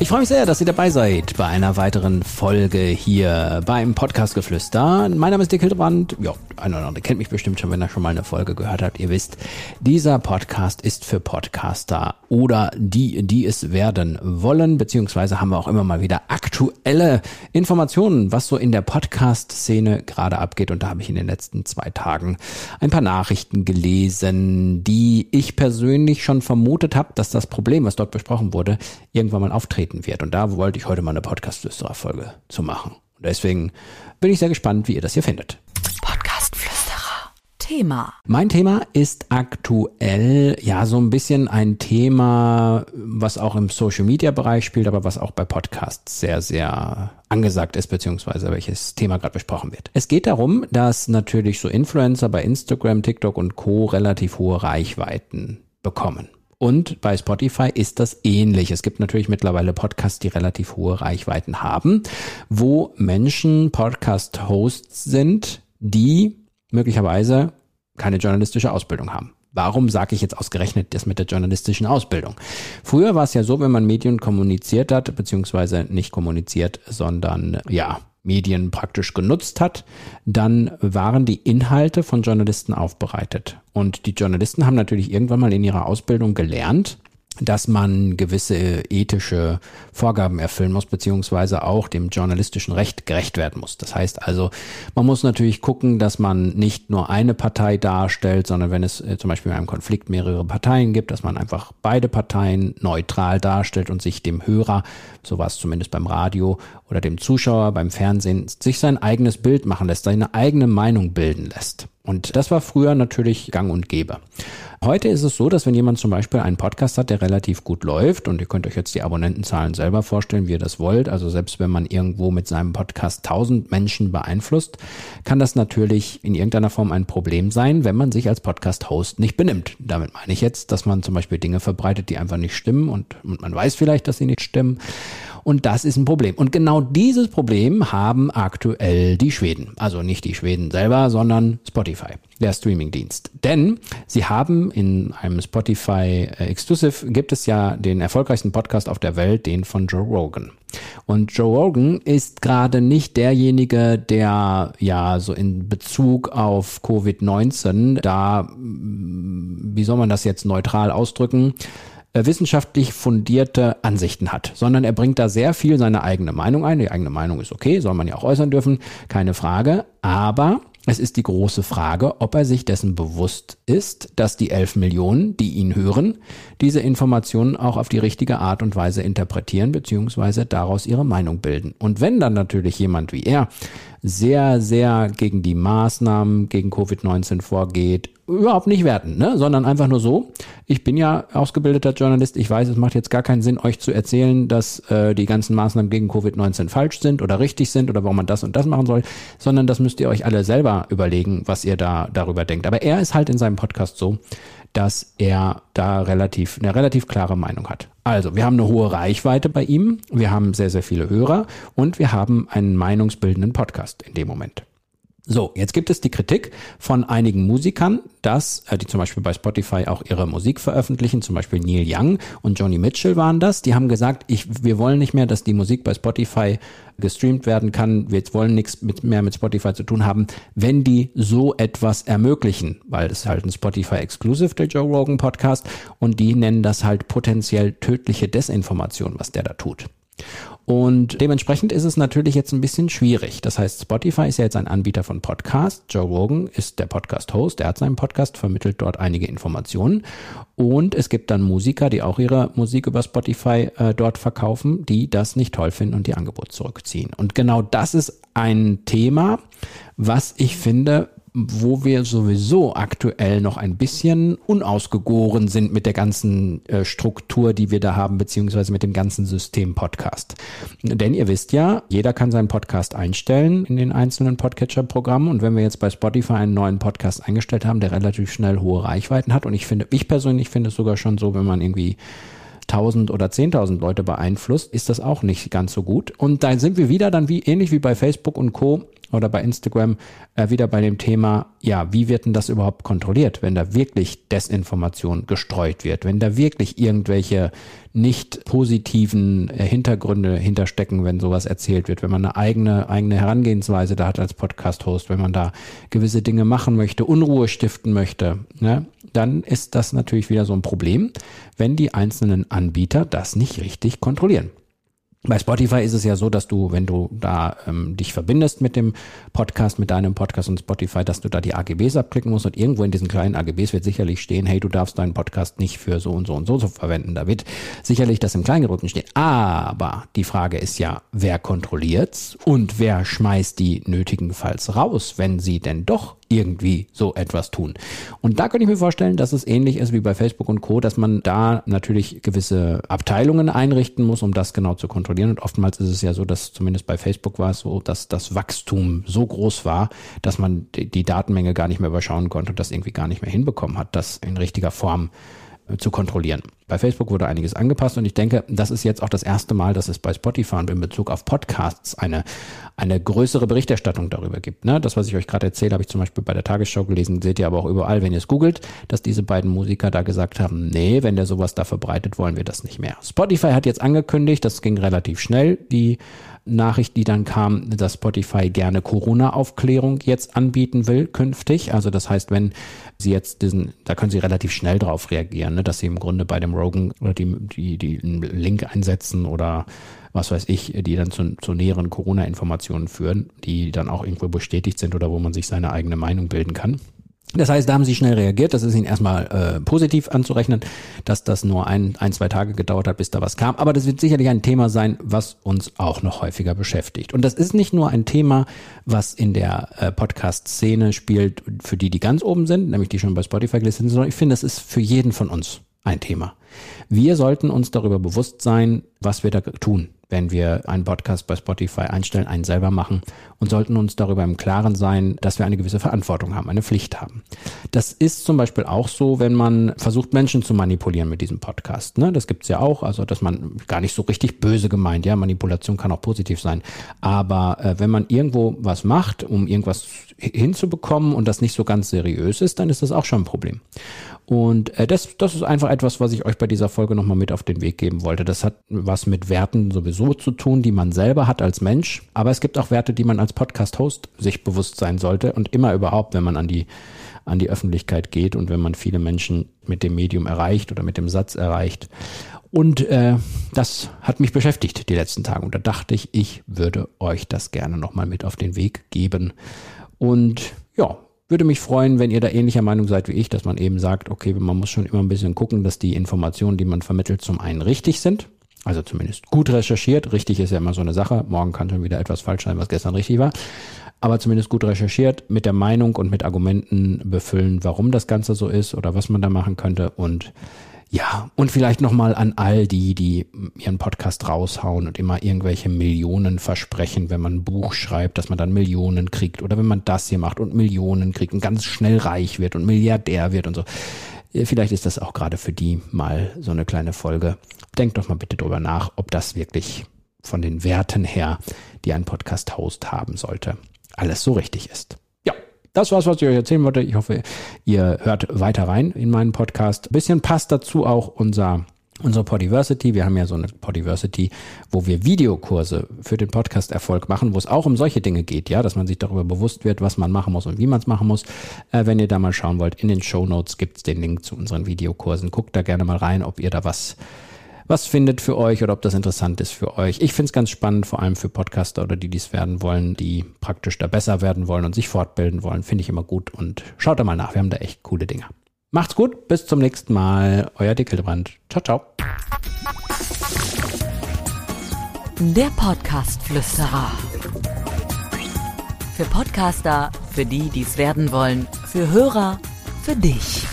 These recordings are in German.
Ich freue mich sehr, dass ihr dabei seid bei einer weiteren Folge hier beim Podcast Geflüster. Mein Name ist Dick Hildebrand. Ja, einer oder andere kennt mich bestimmt schon, wenn er schon mal eine Folge gehört hat. Ihr wisst, dieser Podcast ist für Podcaster oder die, die es werden wollen, beziehungsweise haben wir auch immer mal wieder aktuelle Informationen, was so in der Podcast-Szene gerade abgeht. Und da habe ich in den letzten zwei Tagen ein paar Nachrichten gelesen, die ich persönlich schon vermutet habe, dass das Problem, was dort besprochen wurde, irgendwann mal auftreten auftreten wird. Und da wollte ich heute mal eine Podcast-Flüsterer-Folge zu machen. Und deswegen bin ich sehr gespannt, wie ihr das hier findet. Podcast-Flüsterer. Thema. Mein Thema ist aktuell ja so ein bisschen ein Thema, was auch im Social-Media-Bereich spielt, aber was auch bei Podcasts sehr, sehr angesagt ist, beziehungsweise welches Thema gerade besprochen wird. Es geht darum, dass natürlich so Influencer bei Instagram, TikTok und Co. relativ hohe Reichweiten bekommen. Und bei Spotify ist das ähnlich. Es gibt natürlich mittlerweile Podcasts, die relativ hohe Reichweiten haben, wo Menschen Podcast-Hosts sind, die möglicherweise keine journalistische Ausbildung haben. Warum sage ich jetzt ausgerechnet das mit der journalistischen Ausbildung? Früher war es ja so, wenn man Medien kommuniziert hat, beziehungsweise nicht kommuniziert, sondern ja, Medien praktisch genutzt hat, dann waren die Inhalte von Journalisten aufbereitet. Und die Journalisten haben natürlich irgendwann mal in ihrer Ausbildung gelernt, dass man gewisse ethische Vorgaben erfüllen muss, beziehungsweise auch dem journalistischen Recht gerecht werden muss. Das heißt also, man muss natürlich gucken, dass man nicht nur eine Partei darstellt, sondern wenn es äh, zum Beispiel in einem Konflikt mehrere Parteien gibt, dass man einfach beide Parteien neutral darstellt und sich dem Hörer, so war es zumindest beim Radio oder dem Zuschauer beim Fernsehen, sich sein eigenes Bild machen lässt, seine eigene Meinung bilden lässt. Und das war früher natürlich gang und gäbe. Heute ist es so, dass wenn jemand zum Beispiel einen Podcast hat, der relativ gut läuft, und ihr könnt euch jetzt die Abonnentenzahlen selber vorstellen, wie ihr das wollt, also selbst wenn man irgendwo mit seinem Podcast tausend Menschen beeinflusst, kann das natürlich in irgendeiner Form ein Problem sein, wenn man sich als Podcast-Host nicht benimmt. Damit meine ich jetzt, dass man zum Beispiel Dinge verbreitet, die einfach nicht stimmen und, und man weiß vielleicht, dass sie nicht stimmen. Und das ist ein Problem. Und genau dieses Problem haben aktuell die Schweden. Also nicht die Schweden selber, sondern Spotify, der Streamingdienst. Denn sie haben in einem Spotify äh, Exclusive gibt es ja den erfolgreichsten Podcast auf der Welt, den von Joe Rogan. Und Joe Rogan ist gerade nicht derjenige, der ja so in Bezug auf Covid-19 da, wie soll man das jetzt neutral ausdrücken, wissenschaftlich fundierte Ansichten hat, sondern er bringt da sehr viel seine eigene Meinung ein. Die eigene Meinung ist okay, soll man ja auch äußern dürfen, keine Frage. Aber es ist die große Frage, ob er sich dessen bewusst ist, dass die elf Millionen, die ihn hören, diese Informationen auch auf die richtige Art und Weise interpretieren bzw. daraus ihre Meinung bilden. Und wenn dann natürlich jemand wie er sehr, sehr gegen die Maßnahmen gegen Covid-19 vorgeht, überhaupt nicht werten, ne? sondern einfach nur so. Ich bin ja ausgebildeter Journalist. Ich weiß, es macht jetzt gar keinen Sinn, euch zu erzählen, dass äh, die ganzen Maßnahmen gegen Covid-19 falsch sind oder richtig sind oder warum man das und das machen soll, sondern das müsst ihr euch alle selber überlegen, was ihr da darüber denkt. Aber er ist halt in seinem Podcast so, dass er da relativ, eine relativ klare Meinung hat. Also, wir haben eine hohe Reichweite bei ihm, wir haben sehr, sehr viele Hörer und wir haben einen meinungsbildenden Podcast in dem Moment. So, jetzt gibt es die Kritik von einigen Musikern, dass, äh, die zum Beispiel bei Spotify auch ihre Musik veröffentlichen, zum Beispiel Neil Young und Johnny Mitchell waren das, die haben gesagt, ich, wir wollen nicht mehr, dass die Musik bei Spotify gestreamt werden kann, wir wollen nichts mit, mehr mit Spotify zu tun haben, wenn die so etwas ermöglichen, weil es halt ein Spotify Exclusive, der Joe Rogan Podcast, und die nennen das halt potenziell tödliche Desinformation, was der da tut. Und dementsprechend ist es natürlich jetzt ein bisschen schwierig. Das heißt, Spotify ist ja jetzt ein Anbieter von Podcasts. Joe Rogan ist der Podcast-Host. Er hat seinen Podcast, vermittelt dort einige Informationen. Und es gibt dann Musiker, die auch ihre Musik über Spotify äh, dort verkaufen, die das nicht toll finden und die Angebote zurückziehen. Und genau das ist ein Thema, was ich finde, wo wir sowieso aktuell noch ein bisschen unausgegoren sind mit der ganzen äh, Struktur, die wir da haben, beziehungsweise mit dem ganzen System Podcast. Denn ihr wisst ja, jeder kann seinen Podcast einstellen in den einzelnen Podcatcher-Programmen und wenn wir jetzt bei Spotify einen neuen Podcast eingestellt haben, der relativ schnell hohe Reichweiten hat und ich finde, ich persönlich finde es sogar schon so, wenn man irgendwie 1000 oder 10.000 Leute beeinflusst, ist das auch nicht ganz so gut. Und da sind wir wieder dann wie ähnlich wie bei Facebook und Co oder bei Instagram äh, wieder bei dem Thema, ja, wie wird denn das überhaupt kontrolliert, wenn da wirklich Desinformation gestreut wird, wenn da wirklich irgendwelche nicht positiven äh, Hintergründe hinterstecken, wenn sowas erzählt wird, wenn man eine eigene, eigene Herangehensweise da hat als Podcast-Host, wenn man da gewisse Dinge machen möchte, Unruhe stiften möchte, ne, dann ist das natürlich wieder so ein Problem, wenn die einzelnen Anbieter das nicht richtig kontrollieren. Bei Spotify ist es ja so, dass du, wenn du da ähm, dich verbindest mit dem Podcast, mit deinem Podcast und Spotify, dass du da die AGBs abklicken musst und irgendwo in diesen kleinen AGBs wird sicherlich stehen, hey, du darfst deinen Podcast nicht für so und so und so verwenden. Da wird sicherlich das im Kleingedruckten stehen. Aber die Frage ist ja, wer kontrolliert's und wer schmeißt die nötigenfalls raus, wenn sie denn doch irgendwie so etwas tun. Und da könnte ich mir vorstellen, dass es ähnlich ist wie bei Facebook und Co., dass man da natürlich gewisse Abteilungen einrichten muss, um das genau zu kontrollieren. Und oftmals ist es ja so, dass zumindest bei Facebook war es so, dass das Wachstum so groß war, dass man die Datenmenge gar nicht mehr überschauen konnte und das irgendwie gar nicht mehr hinbekommen hat, das in richtiger Form zu kontrollieren. Bei Facebook wurde einiges angepasst und ich denke, das ist jetzt auch das erste Mal, dass es bei Spotify und in Bezug auf Podcasts eine, eine größere Berichterstattung darüber gibt. Ne? Das, was ich euch gerade erzähle, habe ich zum Beispiel bei der Tagesschau gelesen, seht ihr aber auch überall, wenn ihr es googelt, dass diese beiden Musiker da gesagt haben, nee, wenn der sowas da verbreitet, wollen wir das nicht mehr. Spotify hat jetzt angekündigt, das ging relativ schnell, die Nachricht, die dann kam, dass Spotify gerne Corona-Aufklärung jetzt anbieten will künftig. Also das heißt, wenn Sie jetzt diesen, da können Sie relativ schnell drauf reagieren, ne, dass Sie im Grunde bei dem Rogan oder die, die, die einen Link einsetzen oder was weiß ich, die dann zu, zu näheren Corona-Informationen führen, die dann auch irgendwo bestätigt sind oder wo man sich seine eigene Meinung bilden kann. Das heißt, da haben sie schnell reagiert. Das ist ihnen erstmal äh, positiv anzurechnen, dass das nur ein, ein, zwei Tage gedauert hat, bis da was kam. Aber das wird sicherlich ein Thema sein, was uns auch noch häufiger beschäftigt. Und das ist nicht nur ein Thema, was in der äh, Podcast-Szene spielt, für die, die ganz oben sind, nämlich die schon bei Spotify gelistet sind, sondern ich finde, es ist für jeden von uns ein Thema. Wir sollten uns darüber bewusst sein, was wir da tun wenn wir einen Podcast bei Spotify einstellen, einen selber machen und sollten uns darüber im Klaren sein, dass wir eine gewisse Verantwortung haben, eine Pflicht haben. Das ist zum Beispiel auch so, wenn man versucht, Menschen zu manipulieren mit diesem Podcast. Ne? Das gibt's ja auch, also dass man gar nicht so richtig böse gemeint, ja, Manipulation kann auch positiv sein. Aber äh, wenn man irgendwo was macht, um irgendwas hinzubekommen und das nicht so ganz seriös ist, dann ist das auch schon ein Problem. Und äh, das, das ist einfach etwas, was ich euch bei dieser Folge nochmal mit auf den Weg geben wollte. Das hat was mit Werten sowieso zu tun, die man selber hat als Mensch. Aber es gibt auch Werte, die man als Podcast-Host sich bewusst sein sollte und immer überhaupt, wenn man an die, an die Öffentlichkeit geht und wenn man viele Menschen mit dem Medium erreicht oder mit dem Satz erreicht. Und äh, das hat mich beschäftigt die letzten Tage. Und da dachte ich, ich würde euch das gerne nochmal mit auf den Weg geben. Und ja, würde mich freuen, wenn ihr da ähnlicher Meinung seid wie ich, dass man eben sagt, okay, man muss schon immer ein bisschen gucken, dass die Informationen, die man vermittelt, zum einen richtig sind. Also zumindest gut recherchiert. Richtig ist ja immer so eine Sache. Morgen kann schon wieder etwas falsch sein, was gestern richtig war. Aber zumindest gut recherchiert, mit der Meinung und mit Argumenten befüllen, warum das Ganze so ist oder was man da machen könnte. Und ja, und vielleicht nochmal an all die, die ihren Podcast raushauen und immer irgendwelche Millionen versprechen, wenn man ein Buch schreibt, dass man dann Millionen kriegt oder wenn man das hier macht und Millionen kriegt und ganz schnell reich wird und Milliardär wird und so. Vielleicht ist das auch gerade für die mal so eine kleine Folge. Denkt doch mal bitte drüber nach, ob das wirklich von den Werten her, die ein Podcast-Host haben sollte, alles so richtig ist das war's, was ich euch erzählen wollte. Ich hoffe, ihr hört weiter rein in meinen Podcast. Ein bisschen passt dazu auch unser unsere Podiversity. Wir haben ja so eine Podiversity, wo wir Videokurse für den Podcast Erfolg machen, wo es auch um solche Dinge geht, ja, dass man sich darüber bewusst wird, was man machen muss und wie man es machen muss. Äh, wenn ihr da mal schauen wollt, in den Show Notes gibt's den Link zu unseren Videokursen. Guckt da gerne mal rein, ob ihr da was was findet für euch oder ob das interessant ist für euch. Ich finde es ganz spannend, vor allem für Podcaster oder die dies werden wollen, die praktisch da besser werden wollen und sich fortbilden wollen. Finde ich immer gut und schaut da mal nach. Wir haben da echt coole Dinge. Macht's gut, bis zum nächsten Mal. Euer Dick Hildebrand. Ciao, ciao. Der Podcast-Flüsterer. Für Podcaster, für die, die es werden wollen, für Hörer, für dich.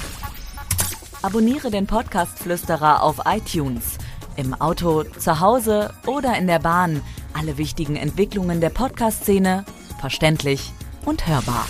Abonniere den Podcast-Flüsterer auf iTunes im Auto, zu Hause oder in der Bahn alle wichtigen Entwicklungen der Podcast-Szene verständlich und hörbar.